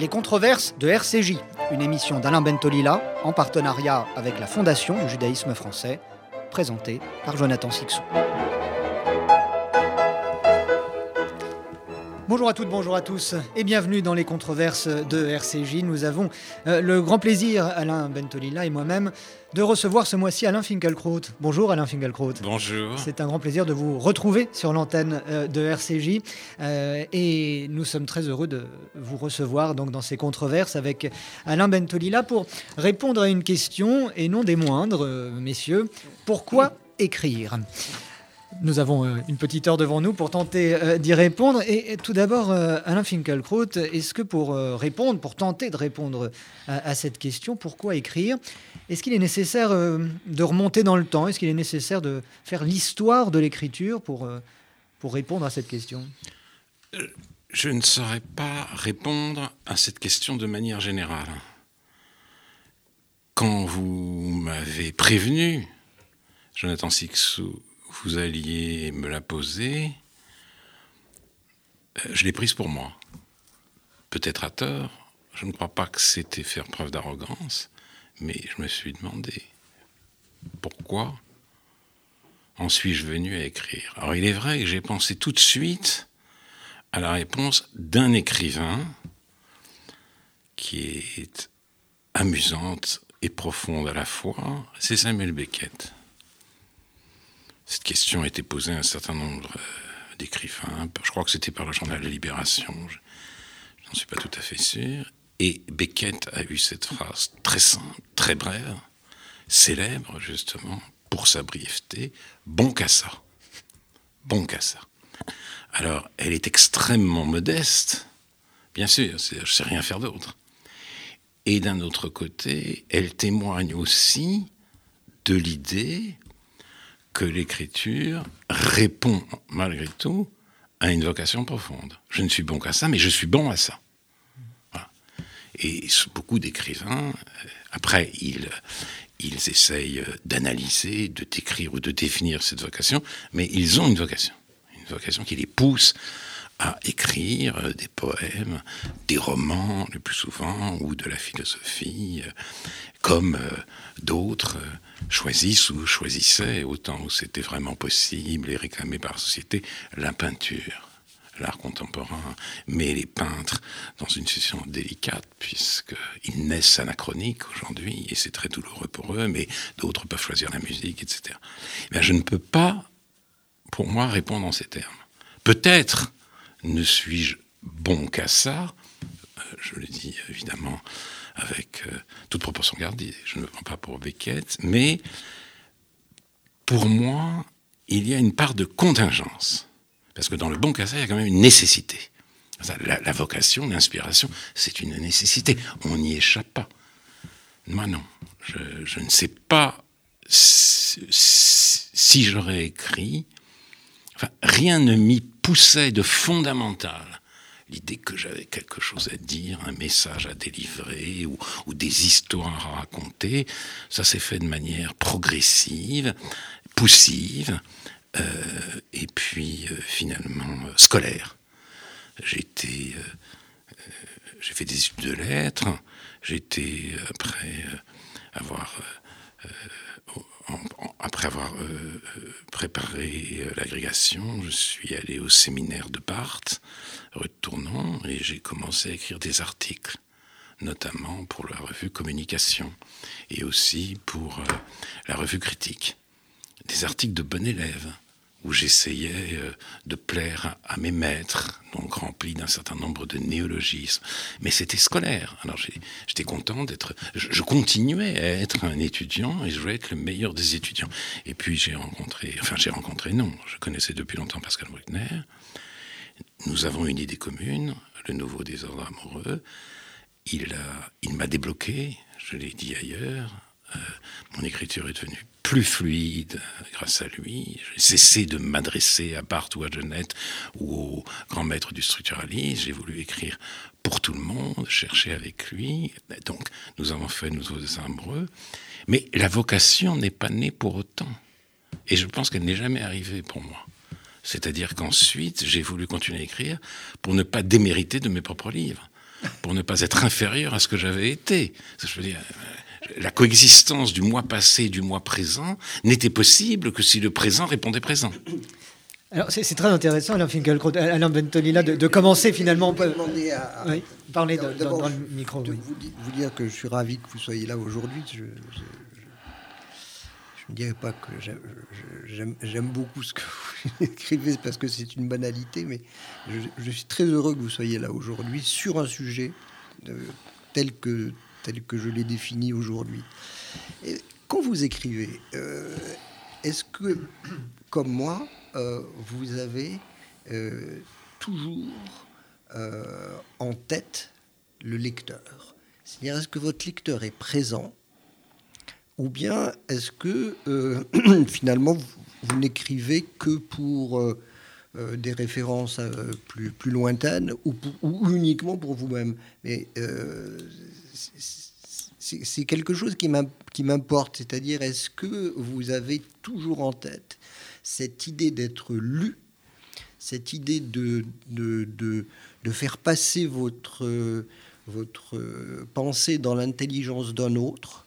Les controverses de RCJ, une émission d'Alain Bentolila en partenariat avec la Fondation du judaïsme français, présentée par Jonathan Sixou. Bonjour à toutes, bonjour à tous et bienvenue dans les controverses de RCJ. Nous avons euh, le grand plaisir, Alain Bentolila et moi-même, de recevoir ce mois-ci Alain Finkielkraut. Bonjour Alain Finkielkraut. Bonjour. C'est un grand plaisir de vous retrouver sur l'antenne euh, de RCJ euh, et nous sommes très heureux de vous recevoir donc dans ces controverses avec Alain Bentolila pour répondre à une question et non des moindres, messieurs. Pourquoi écrire? Nous avons euh, une petite heure devant nous pour tenter euh, d'y répondre. Et, tout d'abord, euh, Alain Finkielkraut, est-ce que pour répondre, pour tenter de répondre à, cette question, pourquoi écrire, est-ce qu'il est nécessaire de remonter dans le temps? Est-ce qu'il est nécessaire de faire l'histoire de l'écriture pour, pour répondre à cette question? Je ne saurais pas répondre à cette question de manière générale. Quand vous m'avez prévenu, Jonathan Sixou, vous alliez me la poser, euh, je l'ai prise pour moi. Peut-être à tort, je ne crois pas que c'était faire preuve d'arrogance, mais je me suis demandé pourquoi en suis-je venu à écrire. Alors il est vrai que j'ai pensé tout de suite à la réponse d'un écrivain qui est amusante et profonde à la fois, c'est Samuel Beckett. Cette question a été posée à un certain nombre euh, d'écrivains. Je crois que c'était par le journal de Libération. Je n'en suis pas tout à fait sûr. Et Beckett a eu cette phrase très simple, très brève, célèbre justement pour sa brièveté, bon qu'à ça. Bon qu'à ça. Alors, elle est extrêmement modeste, bien sûr, je ne sais rien faire d'autre. Et d'un autre côté, elle témoigne aussi de l'idée que l'écriture répond malgré tout à une vocation profonde. Je ne suis bon qu'à ça, mais je suis bon à ça. Et beaucoup d'écrivains, euh, après, ils, ils essayent d'analyser, de décrire ou de définir cette vocation, mais ils ont une vocation. Une vocation qui les pousse à écrire euh, des poèmes, des romans le plus souvent, ou de la philosophie, euh, comme d'autres choisissent ou choisissaient, autant où c'était vraiment possible et réclamé par la société, la peinture l'art contemporain, mais les peintres dans une situation délicate, puisqu'ils naissent anachroniques aujourd'hui, et c'est très douloureux pour eux, mais d'autres peuvent choisir la musique, etc. Eh je ne peux pas, pour moi, répondre en ces termes. Peut-être ne suis-je bon qu'à ça, euh, je le dis évidemment avec euh, toute proportion gardée. Je ne prends pas pour Beckett, mais pour moi, il y a une part de contingence. Parce que dans le bon cas, il y a quand même une nécessité. La, vocation, l'inspiration, c'est une nécessité. On n'y échappe pas. Moi, non. Je, ne sais pas si, j'aurais écrit. Rien ne m'y poussait de fondamental l'idée que j'avais quelque chose à dire, un message à délivrer ou, des histoires à raconter, ça s'est fait de manière progressive, poussive, euh, et puis euh, finalement euh, scolaire. J'ai j'ai fait des études de lettres, j'étais après avoir après avoir préparé l'agrégation, je suis allé au séminaire de Barthes, retournant et j'ai commencé à écrire des articles, notamment pour la revue Communication et aussi pour euh, la revue Critique. Des articles de bon élève où j'essayais euh, de plaire à, mes maîtres, donc remplis d'un certain nombre de néologismes. Mais c'était scolaire. Alors j'étais content d'être. Je, continuais à être un étudiant et je voulais être le meilleur des étudiants. Et puis j'ai rencontré, enfin j'ai rencontré, non, je connaissais depuis longtemps Pascal Bruckner nous avons une idée commune, le nouveau désordre amoureux. Il, il m'a débloqué, je l'ai dit ailleurs. Euh, mon écriture est devenue plus fluide grâce à lui. J'ai cessé de m'adresser à Barthes ou à Jeannette ou au grand maître du structuralisme. J'ai voulu écrire pour tout le monde, chercher avec lui. Donc, nous avons fait Nouveau désordre amoureux. Mais la vocation n'est pas née pour autant. Et je pense qu'elle n'est jamais arrivée pour moi. C'est-à-dire qu'ensuite, j'ai voulu continuer à écrire pour ne pas démériter de mes propres livres. pour ne pas être inférieur à ce que j'avais été. Je veux dire, la coexistence du mois passé et du mois présent n'était possible que si le présent répondait présent. Alors c'est très intéressant, Alain Finkielkraut, Alain Bentolila, de, de commencer finalement. À, oui, parler dans, le micro. Vous, vous, dire que je suis ravi que vous soyez là aujourd'hui. Je, ne dirais pas que j'aime beaucoup ce que vous écrivez parce que c'est une banalité, mais je, suis très heureux que vous soyez là aujourd'hui sur un sujet euh, tel, que, tel que je l'ai défini aujourd'hui. Quand vous écrivez, euh, est-ce que, comme moi, euh, vous avez toujours en tête le lecteur? C'est-à-dire, est-ce que votre lecteur est présent? Ou bien est-ce que euh, finalement vous, n'écrivez que pour euh, euh, des références plus, plus lointaines ou, ou uniquement pour vous-même. Mais c'est quelque chose qui m'importe, c'est-à-dire est-ce que vous avez toujours en tête cette idée d'être lu, cette idée de, de, de, de faire passer votre, votre pensée dans l'intelligence d'un autre?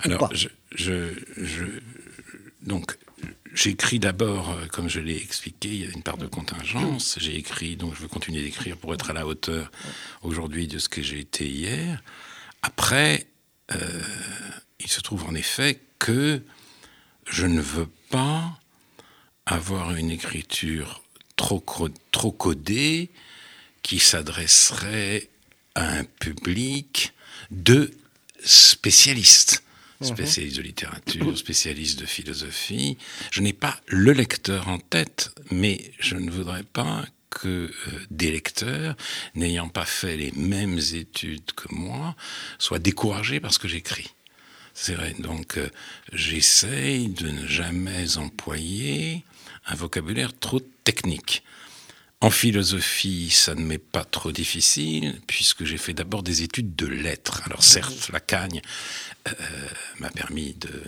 Alors, je, je, je, donc, j'écris d'abord, euh, comme je l'ai expliqué, il y a une part de contingence. J'ai écrit, donc je veux continuer d'écrire pour être à la hauteur aujourd'hui de ce que j'ai été hier. Après, euh, il se trouve en effet que je ne veux pas avoir une écriture trop, trop codée qui s'adresserait à un public de spécialistes. Mhm. spécialiste de littérature, spécialiste de philosophie. Je n'ai pas le lecteur en tête, mais je ne voudrais pas que euh, des lecteurs, n'ayant pas fait les mêmes études que moi, soient découragés parce que j'écris. C'est vrai. Donc, euh, j'essaye de ne jamais employer un vocabulaire trop technique. En philosophie, ça ne m'est pas trop difficile, puisque j'ai fait d'abord des études de lettres. Alors certes, la cagne euh, m'a permis de...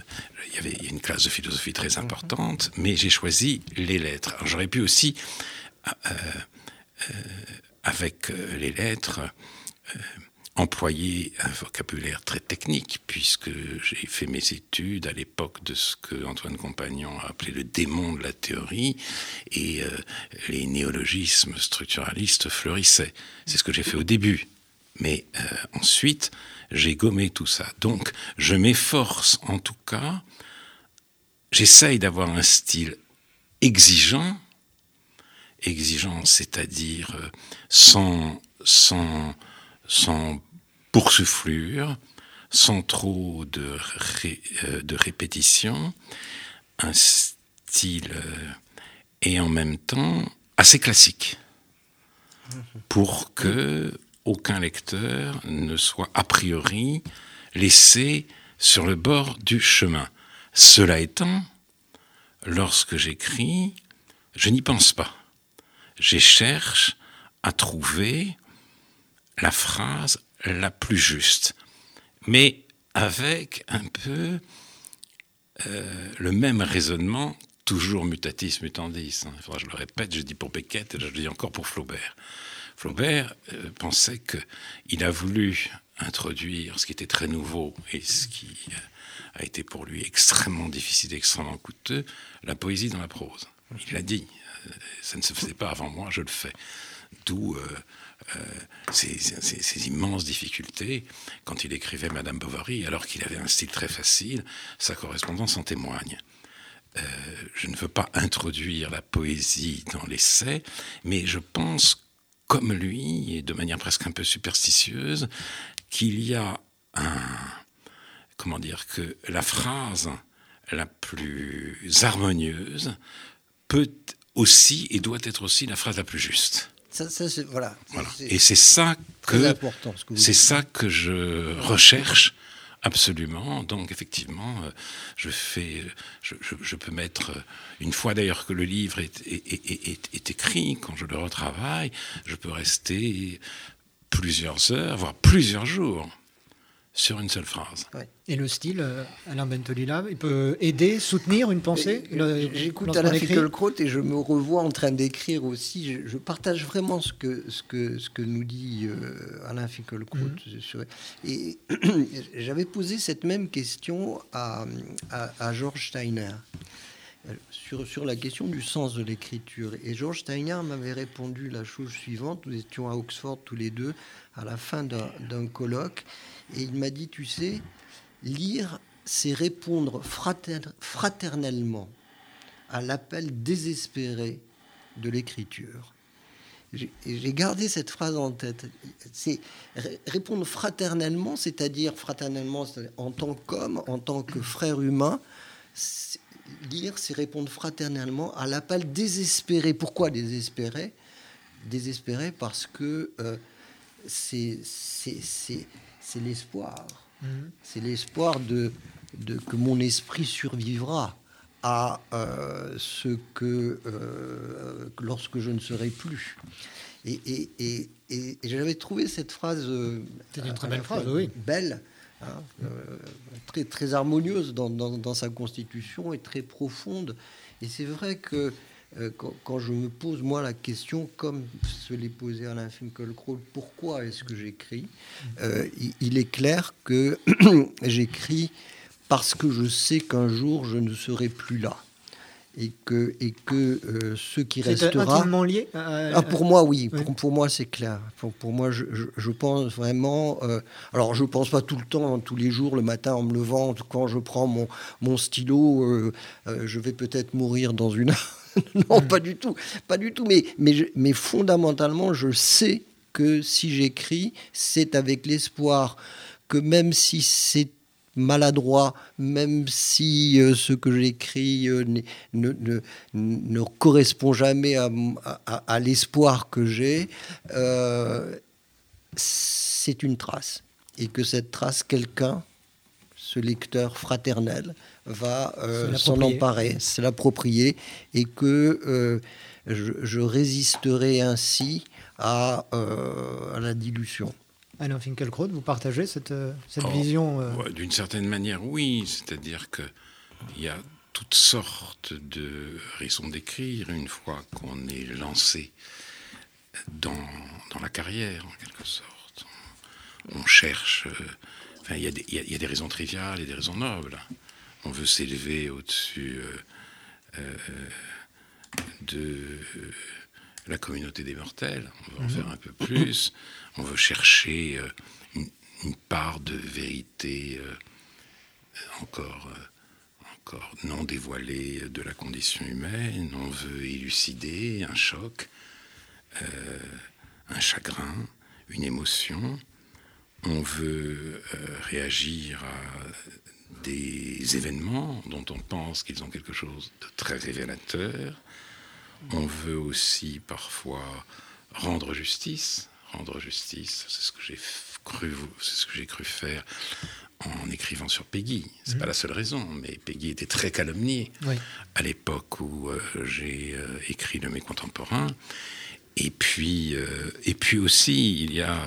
Il y avait une classe de philosophie très importante, mais j'ai choisi les lettres. Alors j'aurais pu aussi, euh, euh, avec les lettres, employer un vocabulaire très technique, puisque j'ai fait mes études à l'époque de ce que Antoine Compagnon a appelé le démon de la théorie, et euh, les néologismes structuralistes fleurissaient. C'est ce que j'ai fait au début. Mais euh, ensuite, j'ai gommé tout ça. Donc, je m'efforce, en tout cas, j'essaye d'avoir un style exigeant, exigeant, c'est-à-dire euh, sans, sans, sans poursufflure, sans trop de, euh, de répétition, un style euh, et en même temps assez classique, pour que aucun lecteur ne soit a priori laissé sur le bord du chemin. Cela étant, lorsque j'écris, je n'y pense pas. Je cherche à trouver la phrase la plus juste, mais avec un peu euh, le même raisonnement, toujours mutatis mutandis. Hein. je le répète, je dis pour Beckett et je le dis encore pour Flaubert. Flaubert euh, pensait qu'il a voulu introduire ce qui était très nouveau et ce qui euh, a été pour lui extrêmement difficile, extrêmement coûteux, la poésie dans la prose. Il l'a dit, ça ne se faisait pas avant moi, je le fais. D'où ces, immenses difficultés quand il écrivait Madame Bovary, alors qu'il avait un style très facile, sa correspondance en témoigne. Euh, je ne veux pas introduire la poésie dans l'essai, mais je pense, comme lui, et de manière presque un peu superstitieuse, qu'il y a un. Comment dire Que la phrase la plus harmonieuse peut aussi et doit être aussi la phrase la plus juste voilà. Et c'est ça que c'est ça que je recherche absolument. Donc effectivement, euh, je fais, je, peux mettre une fois d'ailleurs que le livre est, est, écrit, quand je le retravaille, je peux rester plusieurs heures, voire plusieurs jours sur une seule phrase. Et le style, euh, Alain Bentolila, il peut aider, soutenir une pensée J'écoute Alain Finkielkraut et je me revois en train d'écrire aussi. Je, partage vraiment ce que, ce que, ce que nous dit euh, Alain Finkielkraut. Mhm. Et j'avais posé cette même question à, à, à George Steiner sur, sur la question du sens de l'écriture. Et George Steiner m'avait répondu la chose suivante. Nous étions à Oxford tous les deux à la fin d'un colloque. Et il m'a dit, tu sais, lire, c'est répondre fraternellement à l'appel désespéré de l'écriture. J'ai gardé cette phrase en tête. C'est répondre fraternellement, c'est-à-dire fraternellement en tant qu'homme, en tant que frère humain, lire, c'est répondre fraternellement à l'appel désespéré. Pourquoi désespéré? Désespéré parce que euh, c'est l'espoir. Mhm. C'est l'espoir de, de, que mon esprit survivra à euh, ce que euh, lorsque je ne serai plus. Et, et, et, et j'avais trouvé cette phrase, une très belle phrase, oui. belle, Hein, euh, très, très harmonieuse dans, dans, sa constitution et très profonde. Et c'est vrai que euh, quand, je me pose moi la question, comme se l'est posé Alain Finkielkraut, pourquoi est-ce que j'écris euh, il, est clair que j'écris parce que je sais qu'un jour je ne serai plus là et que, et que euh, ce qui restera. intimement lié ah, Pour moi, oui. Pour, pour, moi, c'est clair. Pour, pour moi, je, je, pense vraiment. Alors, je ne pense pas tout le temps, tous les jours, le matin en me levant, quand je prends mon, mon stylo, je vais peut-être mourir dans une heure. non, pas du tout. Pas du tout. Mais, mais, mais fondamentalement, je sais que si j'écris, c'est avec l'espoir que même si c'est maladroit, même si euh, ce que j'écris euh, ne, ne, ne, correspond jamais à, à, l'espoir que j'ai, euh, c'est une trace. Et que cette trace, quelqu'un, ce lecteur fraternel, va s'en emparer, se l'approprier, et que je, je, résisterai ainsi à, à la dilution. Alain Finkielkraut, vous partagez cette, euh, cette oh, vision euh D'une certaine manière, oui. C'est-à-dire qu'il y a toutes sortes de raisons d'écrire une fois qu'on est lancé dans, dans, la carrière, en quelque sorte. On cherche. Euh, enfin, il y, y, a des raisons triviales et des raisons nobles. On veut s'élever au-dessus de la communauté des mortels, on veut en mhm. faire un peu plus, on veut chercher euh, une, part de vérité euh, encore, euh, encore non dévoilée de la condition humaine, on veut élucider un choc, un chagrin, une émotion, on veut réagir à des événements dont on pense qu'ils ont quelque chose de très révélateur, on veut aussi parfois rendre justice. Rendre justice, c'est ce que j'ai cru, c'est ce que j'ai cru faire en écrivant sur Peggy. C'est pas mhm. la seule raison, mais Peggy était très calomnié à l'époque où euh, j'ai euh, écrit de mes contemporains. Et puis, euh, et puis aussi, il y a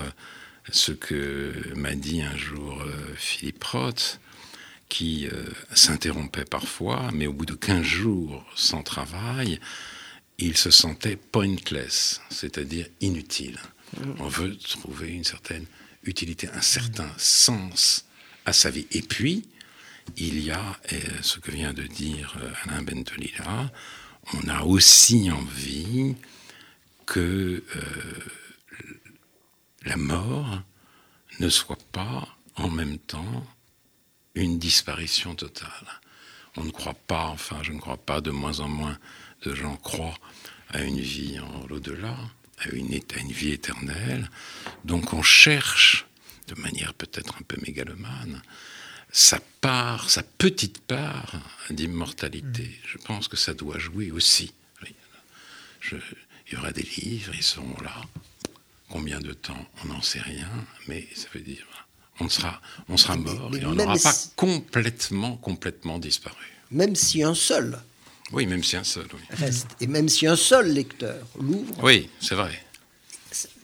ce que m'a dit un jour Philippe Roth, qui s'interrompait parfois, mais au bout de 15 jours sans travail, il se sentait pointless, c'est-à-dire inutile. On veut trouver une certaine utilité, un certain sens à sa vie. Et puis, il y a euh, ce que vient de dire euh, Alain Bentolila, on a aussi envie que euh, la mort ne soit pas en même temps une disparition totale. On ne croit pas, enfin je ne crois pas de moins en moins de gens croient à une vie en l'au-delà, à une, à une vie éternelle. Donc on cherche, de manière peut-être un peu mégalomane, sa part, sa petite part d'immortalité. Mm. Je pense que ça doit jouer aussi. il y aura des livres, ils seront là. Combien de temps On n'en sait rien, mais ça veut dire on sera, on sera mort et on n'aura pas complètement, complètement disparu. Même si un seul oui, même si un seul, Reste. Et même si un seul lecteur l'ouvre. Oui, c'est vrai.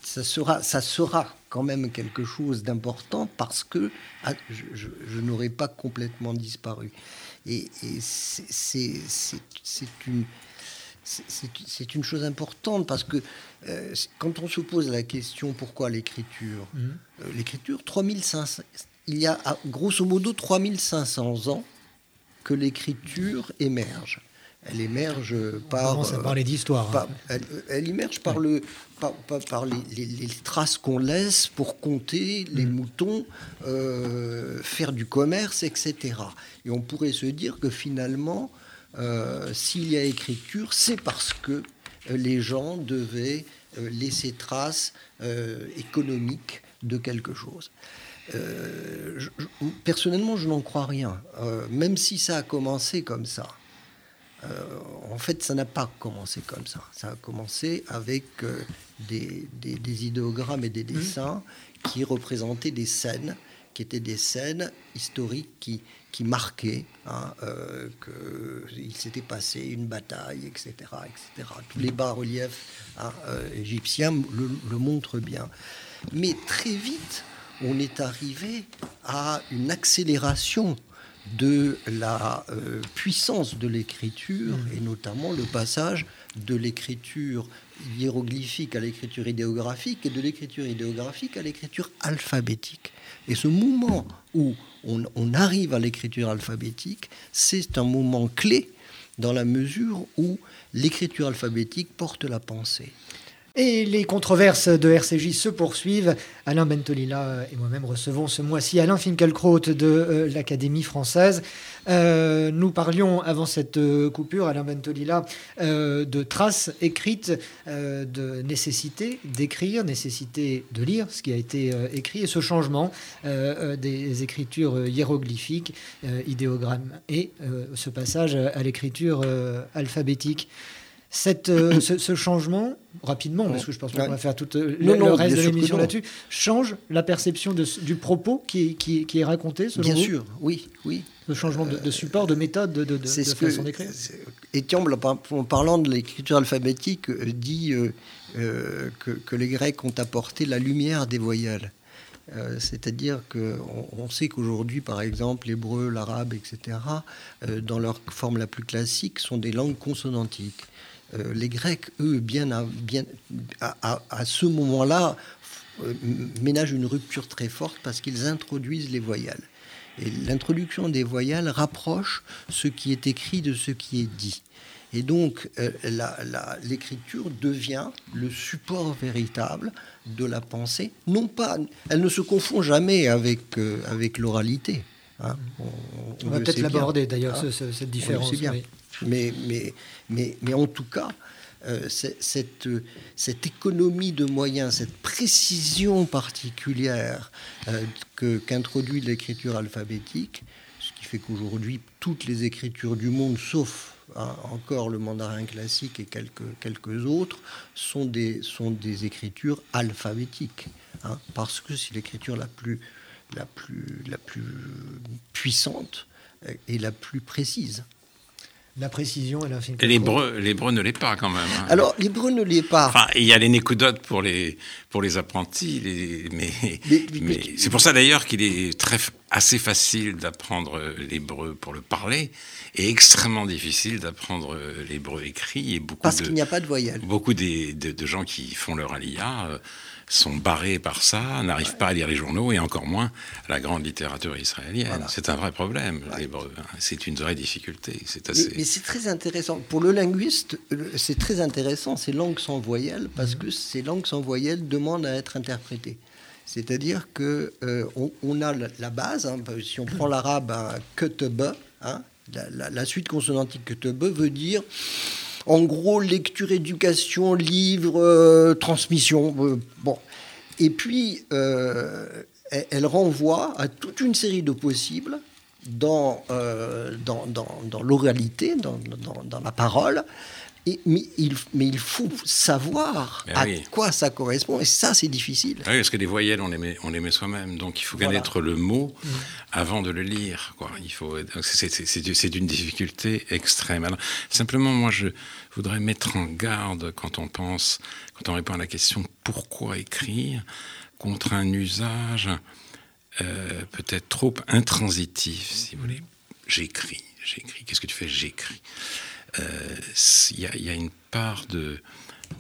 Ça sera, ça sera quand même quelque chose d'important parce que ah, je, n'aurais pas complètement disparu. Et, c'est une c'est une chose importante parce que euh, quand on se pose la question pourquoi l'écriture, mmh. euh, l'écriture, 3500, il y a grosso modo 3500 ans que l'écriture émerge. Elle émerge par. Ça parler d'histoire. Hein. Elle, elle, émerge par, le, par, par, les, traces qu'on laisse pour compter les mmh. moutons, euh, faire du commerce, etc. Et on pourrait se dire que finalement, euh, s'il y a écriture, c'est parce que euh, les gens devaient euh, laisser trace économique de quelque chose. personnellement, je n'en crois rien, même si ça a commencé comme ça. en fait, ça n'a pas commencé comme ça. Ça a commencé avec des, des, idéogrammes et des mmh. dessins qui représentaient des scènes, qui étaient des scènes historiques qui, qui marquait hein, euh, qu'il s'était passé une bataille, etc. etc. Tous les bas-reliefs hein, euh, égyptiens le, montrent bien. Mais très vite, on est arrivé à une accélération de la euh, puissance de l'écriture, et notamment le passage de l'écriture hiéroglyphique à l'écriture idéographique et de l'écriture idéographique à l'écriture alphabétique. Et ce moment où on, arrive à l'écriture alphabétique, c'est un moment clé dans la mesure où l'écriture alphabétique porte la pensée. Et les controverses de RCJ se poursuivent. Alain Bentolila et moi-même recevons ce mois-ci Alain Finkielkraut de euh, l'Académie française. Euh, nous parlions avant cette euh, coupure, Alain Bentolila, de traces écrites, de nécessité d'écrire, nécessité de lire ce qui a été écrit, et ce changement des écritures hiéroglyphiques, idéogrammes, et ce passage à l'écriture alphabétique. Cette, euh, ce, changement, rapidement, parce que je pense qu'on va faire tout euh, le, reste de l'émission là-dessus, change la perception du propos qui, qui, est raconté, selon Bien sûr, oui, oui. Le changement de, support, de méthode, de, de, de façon d'écrire. Etiamble, en parlant de l'écriture alphabétique, euh, dit que, que, les Grecs ont apporté la lumière des voyelles. C'est-à-dire qu'on on sait qu'aujourd'hui, par exemple, l'hébreu, l'arabe, etc., dans leur forme la plus classique, sont des langues consonantiques. Euh, les Grecs, eux, bien à, bien, à, ce moment-là, euh, ménagent une rupture très forte parce qu'ils introduisent les voyelles. Et l'introduction des voyelles rapproche ce qui est écrit de ce qui est dit. Et donc, euh, l'écriture devient le support véritable de la pensée. Non pas, elle ne se confond jamais avec, avec l'oralité. Hein. On, va peut-être l'aborder d'ailleurs, hein. cette différence. Mais, mais, mais, mais en tout cas, euh, cette, cette, économie de moyens, cette précision particulière euh, qu'introduit l'écriture alphabétique, ce qui fait qu'aujourd'hui, toutes les écritures du monde, sauf hein, encore le mandarin classique et quelques, quelques autres, sont des, sont des écritures alphabétiques. Hein, parce que c'est l'écriture la plus, la, plus, la plus puissante et la plus précise. La précision et l'infini. L'hébreu, l'hébreu ne l'est pas quand même. Hein. Alors l'hébreu ne l'est pas. Enfin, il y a les nécodotes pour les pour les apprentis, les, mais, mais, c'est pour ça d'ailleurs qu'il est très assez facile d'apprendre l'hébreu pour le parler et extrêmement difficile d'apprendre l'hébreu écrit et beaucoup parce qu'il n'y a pas de voyelle. Beaucoup des, de, gens qui font leur alia euh, sont barrés par ça, n'arrivent pas à lire les journaux et encore moins la grande littérature israélienne. C'est un vrai problème, l'hébreu. Hein. C'est une vraie difficulté. C'est assez... Mais, c'est très intéressant. Pour le linguiste, c'est très intéressant ces langues sans voyelles parce mhm. que ces langues sans voyelles demandent à être interprétées. C'est-à-dire que euh, on, a la, base. Hein, si on prend l'arabe, hein, la, la, suite consonantique ketebe veut dire en gros, lecture, éducation, livre, euh, transmission. Euh. Et puis, euh, elle, renvoie à toute une série de possibles dans, l'oralité, dans, la parole, mais, il, mais il faut savoir Ben à oui. quoi ça correspond, et ça, c'est difficile. Ah Oui, parce que les voyelles, on les met, on les met soi-même. Donc il faut connaître le mot avant de le lire. Quoi. Il faut, c'est, c'est- c'est du- c'est d'une difficulté extrême. Alors, simplement, moi, je voudrais mettre en garde quand on pense, quand on répond à la question pourquoi écrire, contre un usage euh, peut-être trop intransitif, si vous voulez. J'écris, j'écris. Qu'est-ce que tu fais? J'écris. Euh, Il y, a- il y a une part de,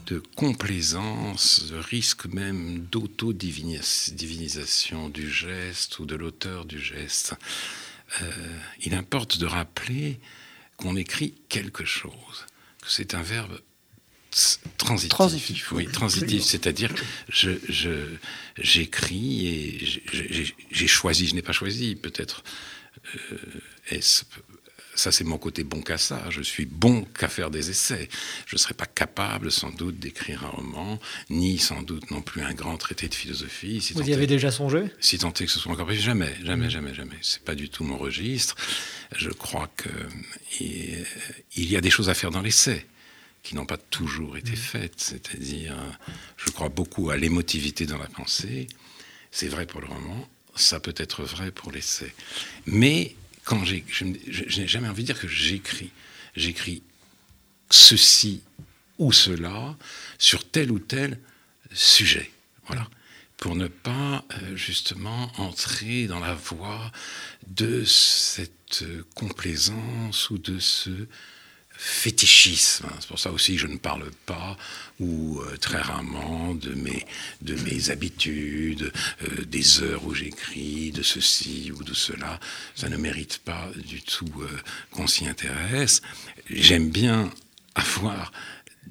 de complaisance, de risque même d'auto-divinisation du geste ou de l'auteur du geste. Euh, il importe de rappeler qu'on écrit quelque chose, que c'est un verbe transitif. Transitif, oui, transitif, c'est-à-dire je, je, j'écris et j'ai- j'ai j'ai choisi, je n'ai pas choisi, peut-être. euh, est-ce- ça, c'est mon côté bon qu'à ça. Je suis bon qu'à faire des essais. Je ne serais pas capable, sans doute, d'écrire un roman, ni sans doute non plus un grand traité de philosophie. Si Vous y avez déjà songé? Si tant est que ce soit encore possible, jamais, jamais, jamais, jamais. C'est pas du tout mon registre. Je crois que il il y a des choses à faire dans l'essai qui n'ont pas toujours été faites. C'est-à-dire, je crois beaucoup à l'émotivité dans la pensée. C'est vrai pour le roman, ça peut être vrai pour l'essai. Mais quand j'ai, je, n'ai jamais envie de dire que j'écris. J'écris ceci ou cela sur tel ou tel sujet. Voilà. Pour ne pas euh, justement entrer dans la voie de cette euh, complaisance ou de ce fétichisme. hein. C'est pour ça aussi que je ne parle pas ou euh, très rarement de mes, de mes habitudes, euh, des heures où j'écris, de ceci ou de cela. Ça ne mérite pas du tout euh, qu'on s'y intéresse. J'aime bien avoir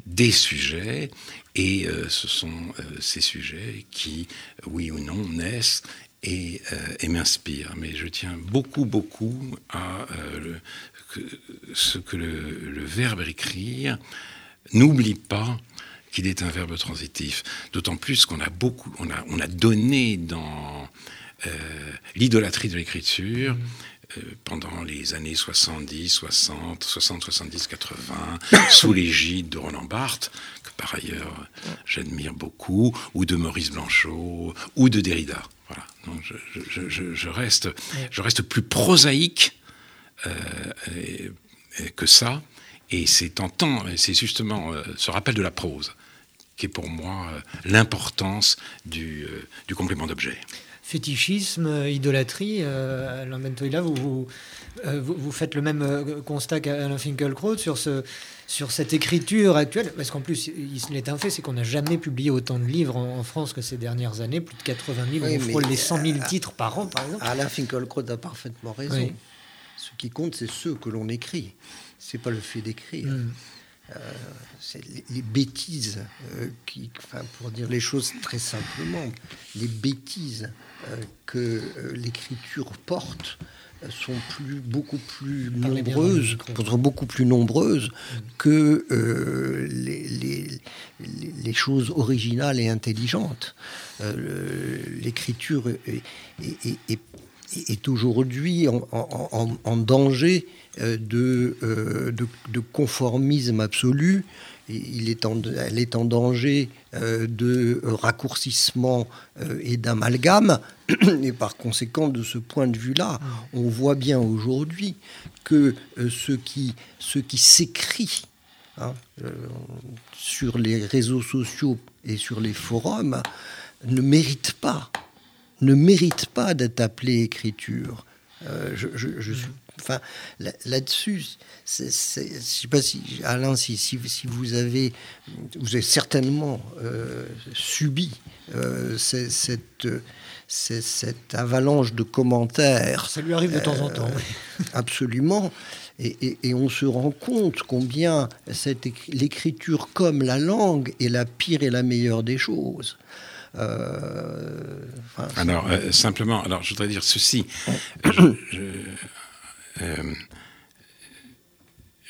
des sujets et ce sont ces sujets qui, oui ou non, naissent et, euh, et m'inspirent. Mais je tiens beaucoup, beaucoup à que- ce que le, le verbe écrire n'oublie pas qu'il est un verbe transitif. D'autant plus qu'on a beaucoup, on a, on a donné dans euh, l'idolâtrie de l'écriture euh, pendant les années 70, 60, 60, 70, 80, sous l'égide de Roland Barthes, que par ailleurs j'admire beaucoup, ou de Maurice Blanchot, ou de Derrida. Voilà. Donc je, je- je- je reste, je reste plus prosaïque que ça. Et c'est tentant, c'est justement euh, ce rappel de la prose qui est pour moi euh, l'importance du, euh, du complément d'objet. Fétichisme, euh, idolâtrie, euh, Alain Bentoïla, vous, vous, euh, vous- vous faites le même euh, constat qu'Alain Finkielkraut sur, ce, sur cette écriture actuelle Parce qu'en plus, il il est un fait, c'est qu'on n'a jamais publié autant de livres en, en France que ces dernières années, plus de 80 000, Oui, on frôle les 100 000 euh, titres par an, par exemple. Alain Finkielkraut a parfaitement raison. Oui. Ce qui compte, c'est ce que l'on écrit. C'est pas le fait d'écrire. Mm. Euh, c'est les, les bêtises, euh, qui, enfin, pour dire les choses très simplement, les bêtises euh, que l'écriture porte sont plus, beaucoup plus Parlez nombreuses, sont beaucoup plus nombreuses que euh, les, les- choses originales et intelligentes. Euh, L'écriture est, est- est- est- aujourd'hui en, en- en- en danger euh, de, euh, de, de conformisme absolu. Et Il est en, elle est en danger euh, de raccourcissement et d'amalgame. Et par conséquent, de ce point de vue-là, on voit bien aujourd'hui que ce qui, ce qui s'écrit hein, sur les réseaux sociaux et sur les forums ne mérite pas, ne mérite pas d'être appelé écriture. Euh, je, je- je suis, enfin, là- là-dessus, je ne sais pas si Alain, si, si, si vous avez, vous avez certainement euh, subi euh, cette, cette avalanche de commentaires Ça lui arrive de temps en temps. oui. Absolument. Et, et- et on se rend compte combien l'écriture comme la langue est la pire et la meilleure des choses. Euh, enfin, Alors, euh, simplement, alors je voudrais dire ceci. Euh,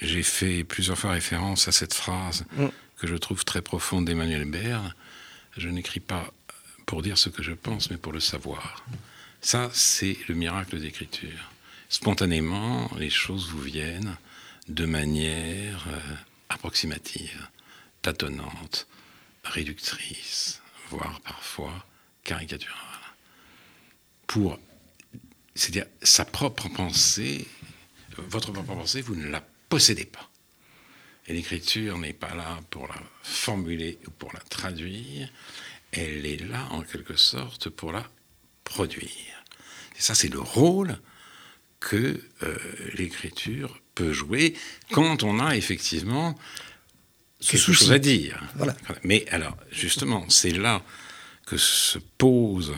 J'ai fait plusieurs fois référence à cette phrase que je trouve très profonde d'Emmanuel Baird. Je n'écris pas pour dire ce que je pense, mais pour le savoir. Ça, c'est le miracle d'écriture. Spontanément, les choses vous viennent de manière approximative, tâtonnante, réductrice, voire parfois caricaturale. Pour, c'est-à-dire sa propre pensée, votre propre pensée, vous ne la possédez pas. Et l'écriture n'est pas là pour la formuler ou pour la traduire, elle est là en quelque sorte pour la produire. Et ça, c'est le rôle que euh, l'écriture peut jouer quand on a effectivement quelque chose à dire. Voilà. Mais alors, justement, c'est là que se pose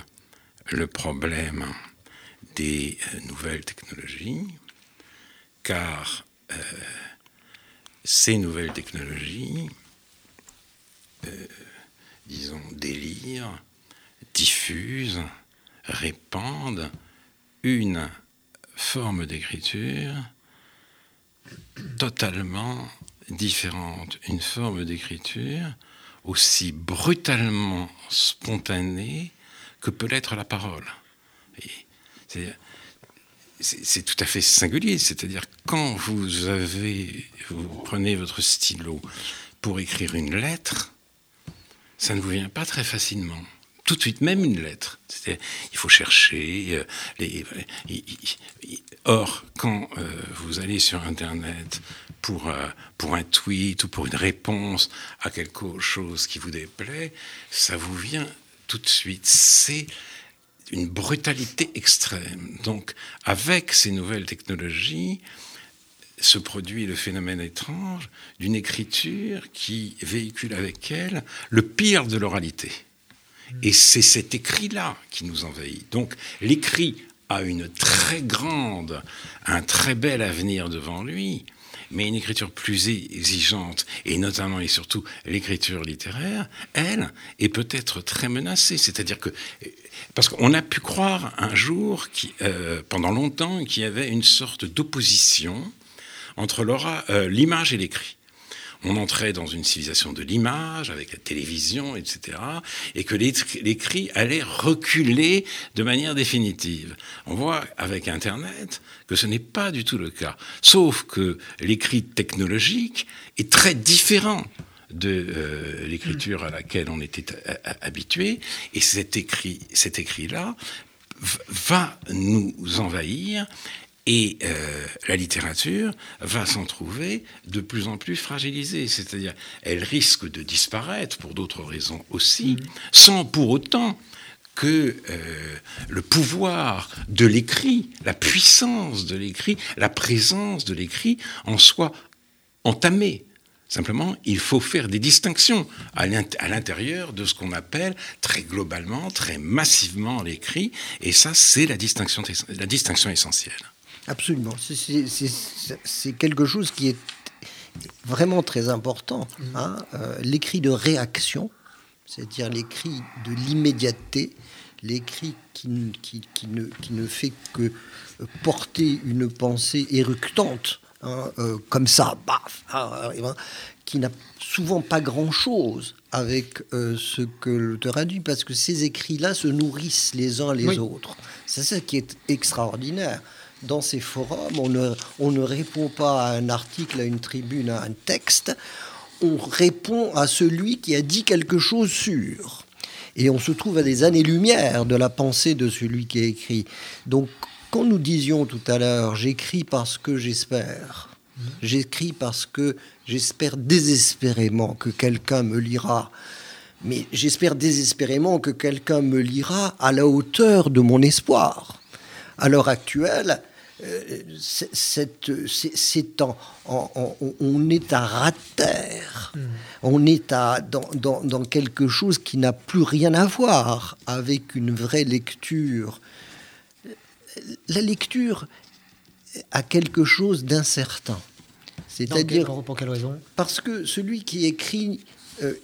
le problème des euh, nouvelles technologies, car euh, ces nouvelles technologies, disons, délirent, diffusent, répandent une forme d'écriture totalement différente, une forme d'écriture aussi brutalement spontanée que peut l'être la parole. C'est tout à fait singulier, c'est-à-dire quand vous avez, vous prenez votre stylo pour écrire une lettre, ça ne vous vient pas très facilement tout de suite, même une lettre. Il faut chercher. Euh, or, quand euh, vous allez sur Internet pour, euh, pour un tweet ou pour une réponse à quelque chose qui vous déplaît, ça vous vient tout de suite. C'est une brutalité extrême. Donc, avec ces nouvelles technologies, se produit le phénomène étrange d'une écriture qui véhicule avec elle le pire de l'oralité. Et c'est cet écrit-là qui nous envahit. Donc l'écrit a une très grande, un très bel avenir devant lui, mais une écriture plus exigeante, et notamment et surtout l'écriture littéraire, elle, est peut-être très menacée. C'est-à-dire que, parce qu'on a pu croire un jour, euh, pendant longtemps, qu'il y avait une sorte d'opposition entre euh, l'image et l'écrit on entrait dans une civilisation de l'image, avec la télévision, etc., et que l'écrit allait reculer de manière définitive. On voit avec Internet que ce n'est pas du tout le cas, sauf que l'écrit technologique est très différent de euh, l'écriture à laquelle on était habitué, et cet écrit, cet écrit-là va nous envahir et euh, la littérature va s'en trouver de plus en plus fragilisée, c'est-à-dire elle risque de disparaître pour d'autres raisons aussi, mm. sans pour autant que euh, le pouvoir de l'écrit, la puissance de l'écrit, la présence de l'écrit en soit entamée. Simplement, il faut faire des distinctions à l'intérieur de ce qu'on appelle très globalement, très massivement l'écrit, et ça, c'est la distinction, la distinction essentielle. Absolument. C'est quelque chose qui est vraiment très important. Mm. Hein. Euh, l'écrit de réaction, c'est-à-dire l'écrit de l'immédiateté, l'écrit qui, qui, ne, qui, ne, fait que porter une pensée éructante, hein, euh, comme ça, baf, hein, qui n'a souvent pas grand-chose avec euh, ce que l'auteur a dit, parce que ces écrits-là se nourrissent les uns les autres. C'est ça qui est extraordinaire dans ces forums, on ne, on ne répond pas à un article, à une tribune, à un texte, on répond à celui qui a dit quelque chose sur. Et on se trouve à des années-lumière de la pensée de celui qui a écrit. Donc, quand nous disions tout à l'heure, j'écris parce que j'espère, j'écris parce que j'espère désespérément que quelqu'un me lira, mais j'espère désespérément que quelqu'un me lira à la hauteur de mon espoir. À l'heure actuelle, c'est en, on est à ras terre. Hmm. On est à, dans, dans, quelque chose qui n'a plus rien à voir avec une vraie lecture. La lecture a quelque chose d'incertain. C'est-à-dire. Pour quelle raison? Parce que celui qui écrit euh,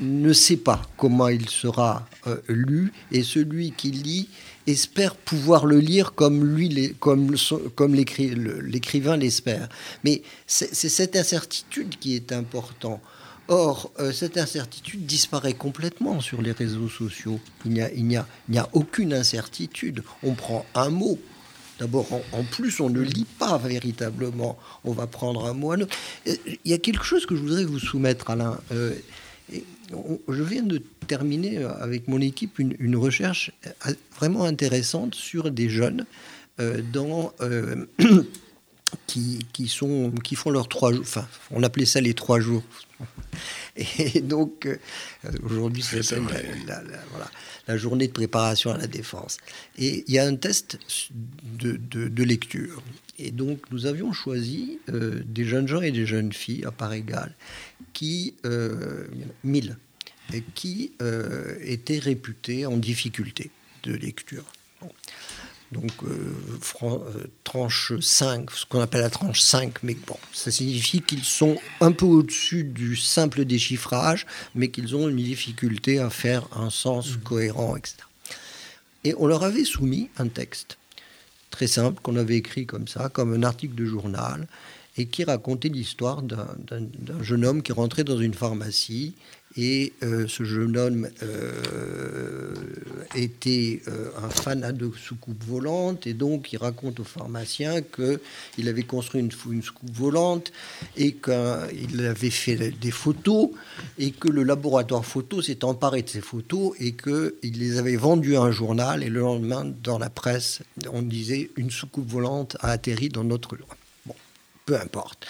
ne sait pas comment il sera euh, lu, et celui qui lit espère pouvoir le lire comme lui, comme, comme l'écrivain l'espère. Mais c'est cette incertitude qui est importante. Or, euh, cette incertitude disparaît complètement sur les réseaux sociaux. Il n'y a, il a, a aucune incertitude. On prend un mot, D'abord, en, plus, on ne lit pas véritablement. On va prendre un moine. Il y a quelque chose que je voudrais vous soumettre, Alain. Euh, je viens de terminer avec mon équipe une, recherche vraiment intéressante sur des jeunes euh, dans, euh, qui, qui, sont, qui font leurs trois jours. Enfin, on appelait ça les trois jours. Et donc, euh, aujourd'hui, c'est la, voilà, la, journée de préparation à la défense. Et il y a un test de, de, lecture. Et donc, nous avions choisi euh, des jeunes gens et des jeunes filles à part égale, qui, euh, mille, qui euh, étaient réputés en difficulté de lecture donc euh, euh, tranche 5, ce qu'on appelle la tranche 5, mais bon, ça signifie qu'ils sont un peu au-dessus du simple déchiffrage, mais qu'ils ont une difficulté à faire un sens mmh. cohérent, etc. Et on leur avait soumis un texte très simple qu'on avait écrit comme ça, comme un article de journal, et qui racontait l'histoire d'un jeune homme qui rentrait dans une pharmacie et euh, ce jeune homme euh, était euh, un fanat de soucoupe volante, et donc il raconte au pharmacien qu'il avait construit une, une, soucoupe volante, et qu'il avait fait des photos, et que le laboratoire photo s'est emparé de ces photos, et qu'il les avait vendues à un journal, et le lendemain, dans la presse, on disait une soucoupe volante a atterri dans notre... Bon, peu importe.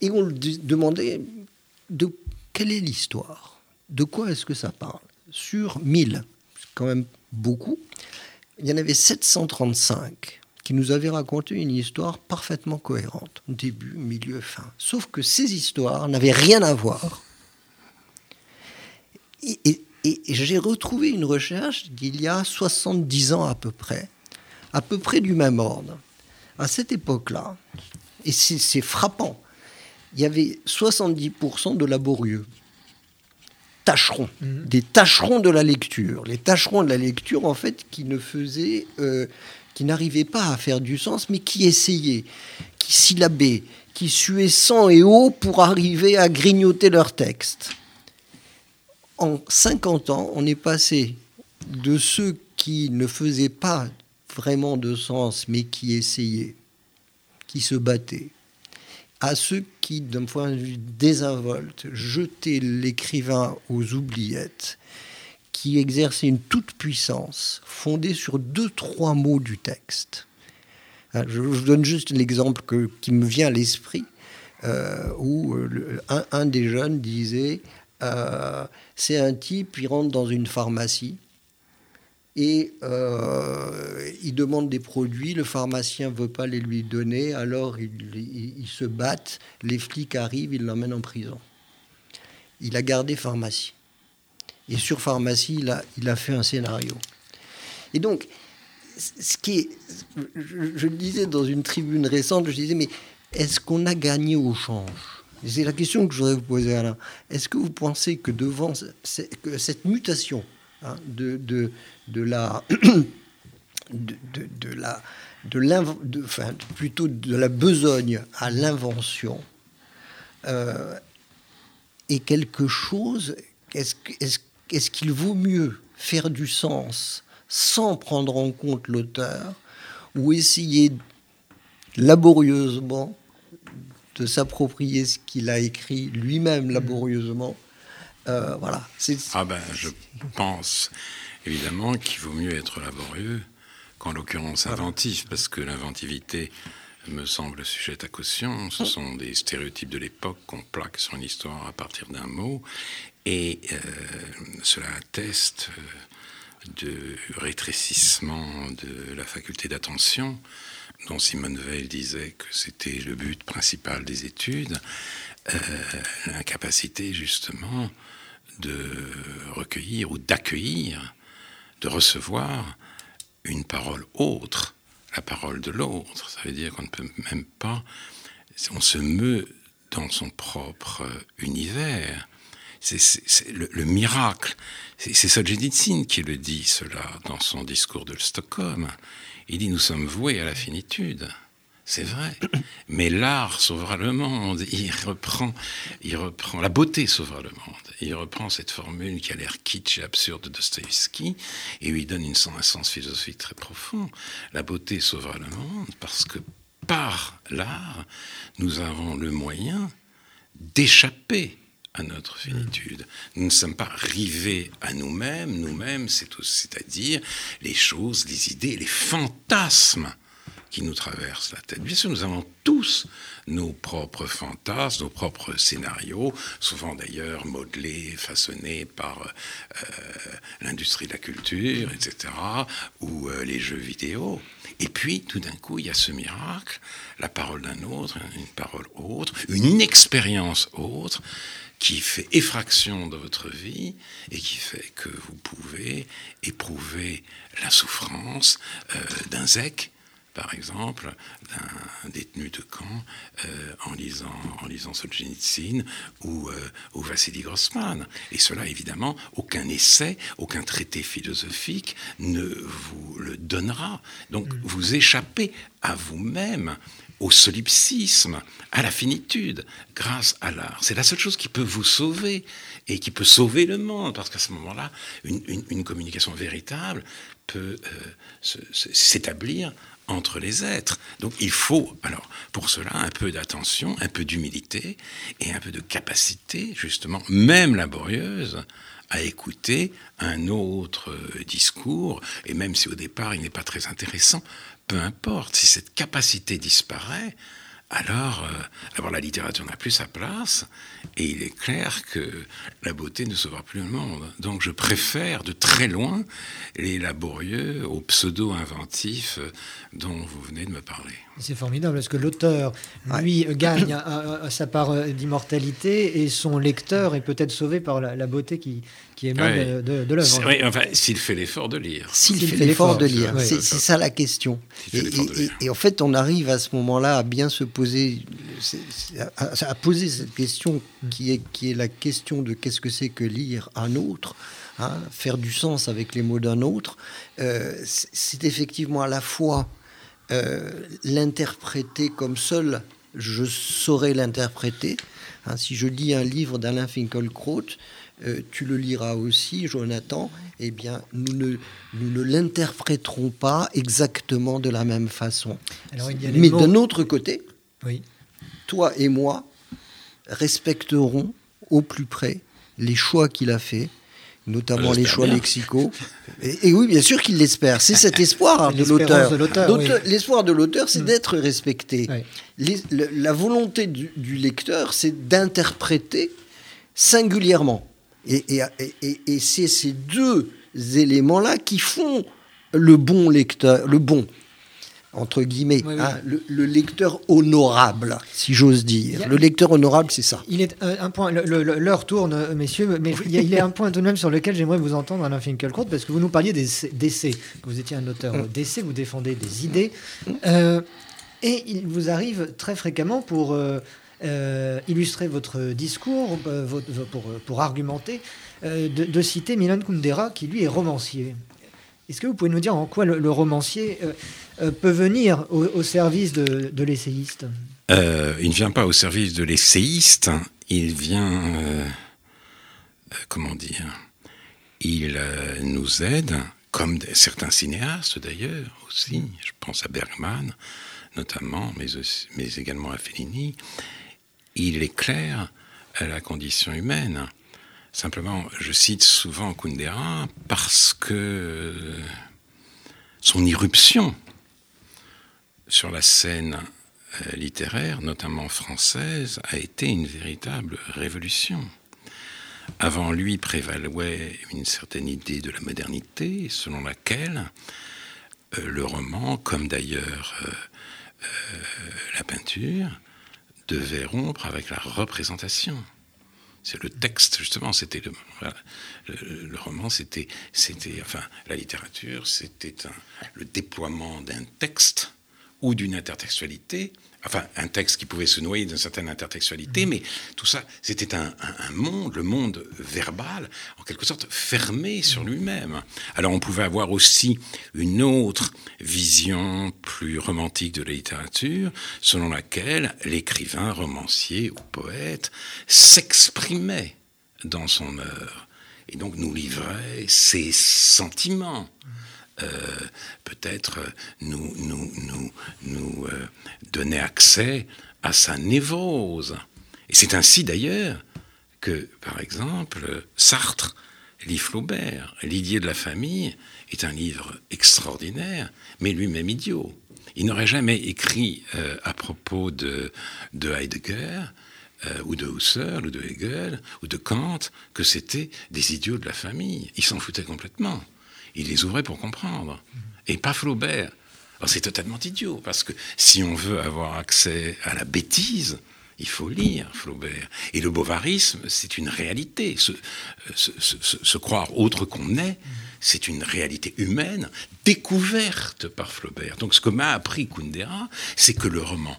Et on lui demandait de quelle est l'histoire? De quoi est-ce que ça parle? Sur 1000, c'est quand même beaucoup, il y en avait 735 qui nous avaient raconté une histoire parfaitement cohérente, début, milieu, fin. Sauf que ces histoires n'avaient rien à voir. Et, j'ai retrouvé une recherche d'il y a 70 ans à peu près, à peu près du même ordre. À cette époque-là, et c'est frappant, il y avait 70% de laborieux. Tâcherons, mhm. des tâcherons de la lecture. Les tâcherons de la lecture, en fait, qui ne faisaient, euh, qui n'arrivaient pas à faire du sens, mais qui essayaient, qui syllabaient, qui suaient sang et eau pour arriver à grignoter leur texte. En 50 ans, on est passé de ceux qui ne faisaient pas vraiment de sens, mais qui essayaient, qui se battaient, à ceux qui, d'un point de vue désinvolte, jetaient l'écrivain aux oubliettes, qui exerçaient une toute-puissance fondée sur deux, trois mots du texte. Hein, je vous donne juste l'exemple qui me vient à l'esprit, euh, où euh, un, des jeunes disait euh, C'est un type, il rentre dans une pharmacie, et euh, il demande des produits, le pharmacien ne veut pas les lui donner, alors ils, se battent, les flics arrivent, ils l'emmènent en prison. Il a gardé pharmacie. Et sur pharmacie, il a, fait un scénario. Et donc, ce qui est, je, le disais dans une tribune récente, je disais, mais est-ce qu'on a gagné au change? C'est la question que je voudrais vous poser, Alain. Est-ce que vous pensez que devant cette mutation hein, de, de, de la de, de, la de enfin, plutôt de la besogne à l'invention euh, est quelque chose est-ce est est qu'il vaut mieux faire du sens sans prendre en compte l'auteur ou essayer laborieusement de s'approprier ce qu'il a écrit lui-même laborieusement euh, voilà. Ah ben je pense évidemment qu'il vaut mieux être laborieux qu'en l'occurrence inventif, parce que l'inventivité me semble sujette à caution. Ce sont des stéréotypes de l'époque qu'on plaque sur une histoire à partir d'un mot, et euh, cela atteste euh, de rétrécissement de la faculté d'attention dont Simone Veil disait que c'était le but principal des études, euh, l'incapacité justement de recueillir ou d'accueillir de recevoir une parole autre, la parole de l'autre. Ça veut dire qu'on ne peut même pas, on se meut dans son propre univers. C'est le, miracle. C'est Solzhenitsyn qui le dit cela dans son discours de Stockholm. Il dit nous sommes voués à la finitude. c'est vrai. Mais l'art sauvera le monde. Il reprend, la beauté sauvera le monde. Il reprend cette formule qui a l'air kitsch et absurde de Dostoïevski et lui donne une, un sens philosophique très profond. La beauté sauvera le monde parce que par l'art, nous avons le moyen d'échapper à notre finitude. Nous ne sommes pas rivés à nous-mêmes. Nous-mêmes, c'est-à-dire les choses, les idées, les fantasmes qui nous traversent la tête. Bien sûr, nous avons tous nos propres fantasmes, nos propres scénarios, souvent d'ailleurs modelés, façonnés par euh, l'industrie de la culture, etc., ou euh, les jeux vidéo. Et puis, tout d'un coup, il y a ce miracle, la parole d'un autre, une parole autre, une expérience autre, qui fait effraction dans votre vie et qui fait que vous pouvez éprouver la souffrance euh, d'un zèque par exemple, d'un détenu de camp euh, en, lisant, en lisant Solzhenitsyn ou, euh, ou Vassili Grossman. Et cela, évidemment, aucun essai, aucun traité philosophique ne vous le donnera. Donc, mm. vous échappez à vous-même au solipsisme, à la finitude, grâce à l'art. C'est la seule chose qui peut vous sauver et qui peut sauver le monde, parce qu'à ce moment-là, une, communication véritable peut euh, s'établir entre les êtres. Donc il faut, alors, pour cela, un peu d'attention, un peu d'humilité et un peu de capacité, justement, même laborieuse, à écouter un autre euh, discours, et même si au départ il n'est pas très intéressant, peu importe, si cette capacité disparaît, alors, euh, la littérature n'a plus sa place, et il est clair que la beauté ne sauvera plus le monde. Donc je préfère de très loin les laborieux aux pseudo-inventifs dont vous venez de me parler. C'est formidable parce que l'auteur, lui, gagne sa part d'immortalité et son lecteur est peut-être sauvé par la, beauté qui, qui émane de, de, l'œuvre. Oui, enfin, s'il fait l'effort de lire. S'il fait l'effort de lire, c'est ça la question. Et, et, en fait, on arrive à ce moment-là à bien se poser, à, poser cette question qui est, qui est la question de qu'est-ce que c'est que lire un autre. Hein, faire du sens avec les mots d'un autre, euh, c'est effectivement à la fois euh, l'interpréter comme seul je saurais l'interpréter. Hein, si je lis un livre d'Alain Finkielkraut, euh, tu le liras aussi, Jonathan, eh bien, nous ne, nous ne l'interpréterons pas exactement de la même façon. Mais d'un autre côté, oui. toi et moi respecterons au plus près les choix qu'il a faits notamment les choix lexicaux. Et, oui, bien sûr qu'il l'espère. C'est cet espoir de l'auteur. L'espoir de l'auteur, c'est mm. d'être respecté. la volonté du, du lecteur, c'est d'interpréter singulièrement. Et, et c'est ces deux éléments-là qui font le bon lecteur, le bon entre guillemets, hein, le, lecteur honorable, si j'ose dire. le lecteur honorable, c'est ça. Il est un, point. L'heure tourne, euh, messieurs, mais il y, a, un point tout de même sur lequel j'aimerais vous entendre, Alain Finkielkraut, parce que vous nous parliez d'essais. Vous étiez un auteur mm. d'essais, vous défendez des idées, euh, et il vous arrive très fréquemment pour euh, illustrer votre discours, pour, pour, argumenter, de, de, citer Milan Kundera, qui lui est romancier. Est-ce que vous pouvez nous dire en quoi le, romancier euh, euh, peut venir au, service de, l'essayiste? Euh, Il ne vient pas au service de l'essayiste, il vient, comment dire, il nous aide, comme certains cinéastes d'ailleurs aussi, je pense à Bergman notamment, mais, mais également à Fellini, il éclaire la condition humaine. Simplement, je cite souvent Kundera parce que son irruption sur la scène euh, littéraire, notamment française, a été une véritable révolution. Avant lui prévalait une certaine idée de la modernité, selon laquelle euh, le roman, comme d'ailleurs euh, la peinture, devait rompre avec la représentation. C'est le texte, justement, c'était le, roman, c'était, c'était, enfin, la littérature, c'était le déploiement d'un texte ou d'une intertextualité, enfin un texte qui pouvait se noyer d'une certaine intertextualité, mais tout ça, c'était un, monde, le monde verbal, en quelque sorte fermé sur lui-même. Alors on pouvait avoir aussi une autre vision plus romantique de la littérature, selon laquelle l'écrivain, romancier ou poète s'exprimait dans son œuvre et donc nous livrait ses sentiments. Euh, peut-être nous, nous, nous, nous euh, donner accès à sa névrose. Et c'est ainsi d'ailleurs que, par exemple, Sartre lit Flaubert. L'idée de la famille est un livre extraordinaire, mais lui-même idiot. Il n'aurait jamais écrit euh, à propos de, de Heidegger ou de Husserl ou de Hegel ou de Kant que c'était des idiots de la famille. Il s'en foutait complètement il les ouvrait pour comprendre. Et pas Flaubert. C'est totalement idiot, parce que si on veut avoir accès à la bêtise, il faut lire Flaubert. Et le bovarisme, c'est une réalité. Se, se, croire autre qu'on est, c'est une réalité humaine découverte par Flaubert. Donc ce que m'a appris Kundera, c'est que le roman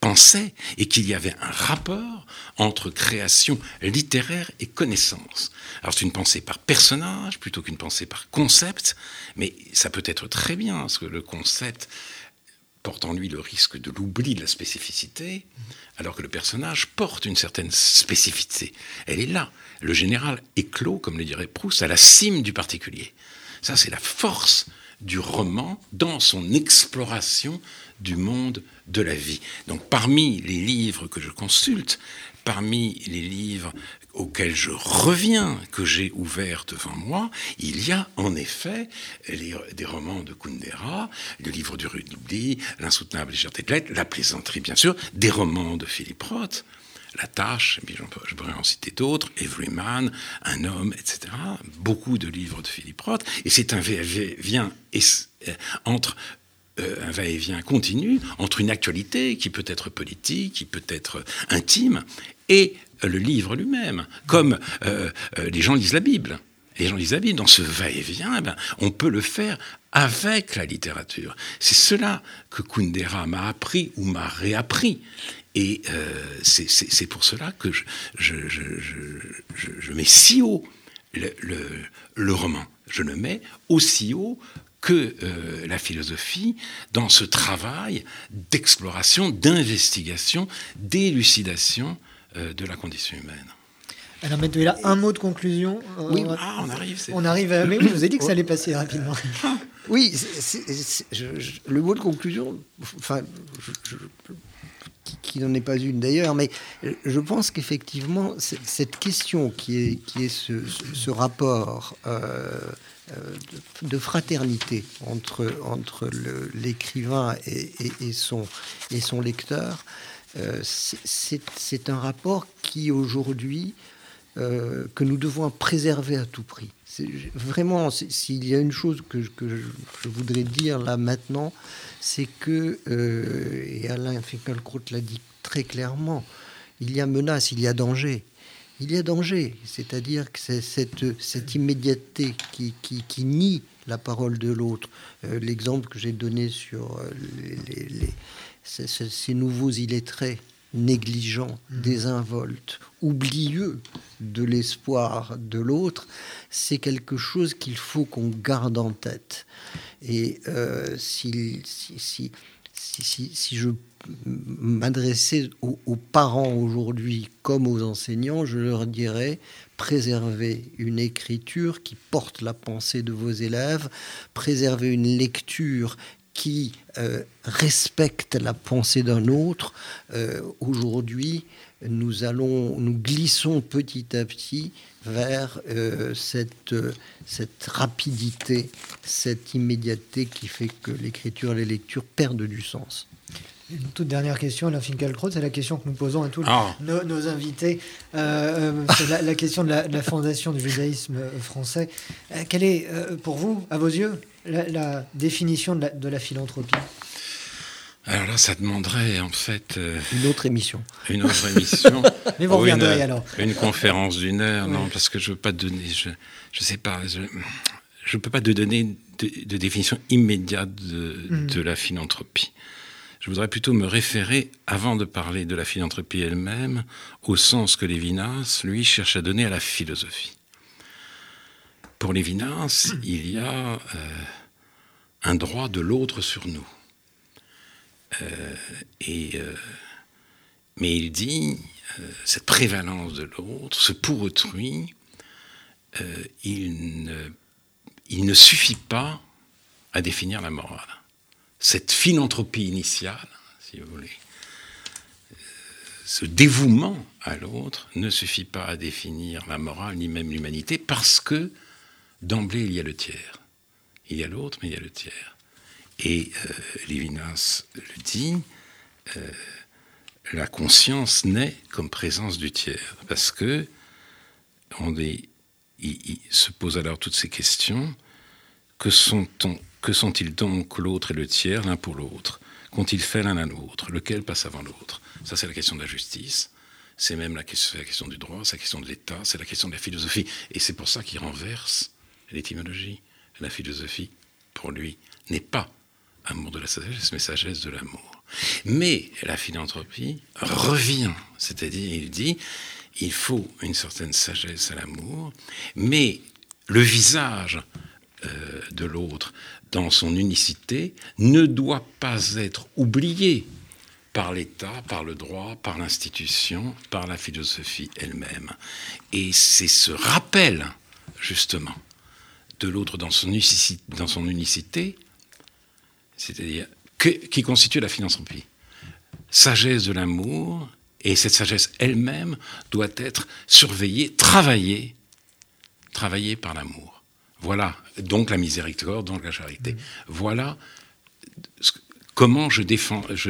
pensait et qu'il y avait un rapport entre création littéraire et connaissance. Alors c'est une pensée par personnage plutôt qu'une pensée par concept, mais ça peut être très bien, parce que le concept porte en lui le risque de l'oubli de la spécificité, alors que le personnage porte une certaine spécificité. Elle est là. Le général éclos, comme le dirait Proust, à la cime du particulier. Ça, c'est la force du roman dans son exploration du monde de la vie. Donc parmi les livres que je consulte, parmi les livres auxquels je reviens, que j'ai ouverts devant moi, il y a en effet des romans de Kundera, le livre du Rudibli, L'insoutenable légèreté de l'être, La plaisanterie bien sûr, des romans de Philippe Roth, La tâche, je pourrais en citer d'autres, Everyman, Un homme, etc. Beaucoup de livres de Philippe Roth, et c'est un vient euh, entre euh, va-et-vient continu entre une actualité qui peut être politique, qui peut être intime, et le livre lui-même, comme euh, euh, les gens lisent la Bible. Les gens lisent la Bible. Dans ce va-et-vient, eh ben, on peut le faire avec la littérature. C'est cela que Kundera m'a appris ou m'a réappris. Et c'est pour cela que je, mets si haut le, le, roman. Je le mets aussi haut que euh, la philosophie dans ce travail d'exploration, d'investigation, d'élucidation euh, de la condition humaine. Alors, maintenant, il a un mot de conclusion. Euh, oui, ah, on arrive. On arrive à... Mais je vous ai dit que ça allait passer rapidement. Oui, le mot de conclusion, enfin, qui, n'en est pas une d'ailleurs, mais je pense qu'effectivement, cette question qui est, qui est ce, rapport euh, de, fraternité entre, entre l'écrivain et, son, et son lecteur, euh, c'est un rapport qui aujourd'hui, euh, que nous devons préserver à tout prix. Vraiment, s'il y a une chose que, je voudrais dire là maintenant, c'est que, et Alain Finkielkraut l'a dit très clairement, il y a menace, il y a danger il y a danger. C'est-à-dire que c'est cette, cette immédiateté qui, qui, nie la parole de l'autre. Euh, l'exemple que j'ai donné sur euh, les, ces, nouveaux illettrés négligents, mmh. désinvoltes, oublieux de l'espoir de l'autre, c'est quelque chose qu'il faut qu'on garde en tête. Et euh, si, si, si, si, si je m'adresser aux, parents aujourd'hui comme aux enseignants, je leur dirais préservez une écriture qui porte la pensée de vos élèves, préservez une lecture qui euh, respecte la pensée d'un autre. Euh, aujourd'hui, nous allons, nous glissons petit à petit vers euh, cette, cette rapidité, cette immédiateté qui fait que l'écriture et les lectures perdent du sens. Une toute dernière question, la Finkielkraut, c'est la question que nous posons à tous ah. nos, invités. Euh, euh, c'est la, question de la, fondation du judaïsme euh, français. quelle est, pour vous, à vos yeux, la, définition de la, philanthropie? Alors là, ça demanderait en fait une autre émission. Une autre émission. Mais vous reviendrez alors. Une conférence d'une heure, non, parce que je veux pas donner, je, je sais pas, je, ne peux pas te donner de, définition immédiate de, mm. de la philanthropie. Je voudrais plutôt me référer, avant de parler de la philanthropie elle-même, au sens que Lévinas, lui, cherche à donner à la philosophie. Pour Lévinas, il y a euh, un droit de l'autre sur nous. Euh, et, euh, mais il dit, cette prévalence de l'autre, ce pour autrui, il ne, il ne suffit pas à définir la morale cette philanthropie initiale, si vous voulez, ce dévouement à l'autre ne suffit pas à définir la morale ni même l'humanité parce que d'emblée il y a le tiers. Il y a l'autre, mais il y a le tiers. Et euh, Lévinas le dit, euh, la conscience naît comme présence du tiers parce que on il, se pose alors toutes ces questions. Que sont-on que sont-ils donc l'autre et le tiers l'un pour l'autre? Qu'ont-ils fait l'un à l'autre? Lequel passe avant l'autre? Ça, c'est la question de la justice. C'est même la question, du droit, c'est la question de l'État, c'est la question de la philosophie. Et c'est pour ça qu'il renverse l'étymologie. La philosophie, pour lui, n'est pas amour de la sagesse, mais sagesse de l'amour. Mais la philanthropie revient, c'est-à-dire il dit, il faut une certaine sagesse à l'amour, mais le visage euh, de l'autre dans son unicité ne doit pas être oublié par l'État, par le droit, par l'institution, par la philosophie elle-même. Et c'est ce rappel, justement, de l'autre dans son unicité, c'est-à-dire qui constitue la philanthropie. Sagesse de l'amour, et cette sagesse elle-même doit être surveillée, travaillée, travaillée par l'amour. Voilà, donc la miséricorde, donc la charité. Voilà comment je,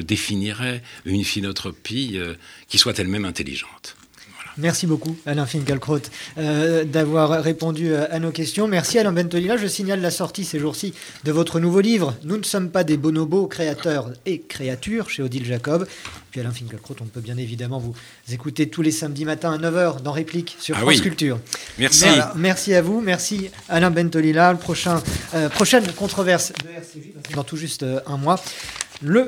définirais une philotropie euh, qui soit elle-même intelligente. Merci beaucoup, Alain Finkielkraut, euh, d'avoir répondu à nos questions. Merci, Alain Bentolila. Je signale la sortie ces jours-ci de votre nouveau livre, Nous ne sommes pas des bonobos, créateurs et créatures, chez Odile Jacob. Puis, Alain Finkielkraut, on peut bien évidemment vous écouter tous les samedis matins à 9h dans Réplique sur ah France Culture. Merci. merci à vous. Merci, Alain Bentolila. Le prochain, euh, prochaine controverse de RCJ, dans tout juste euh, un mois. Le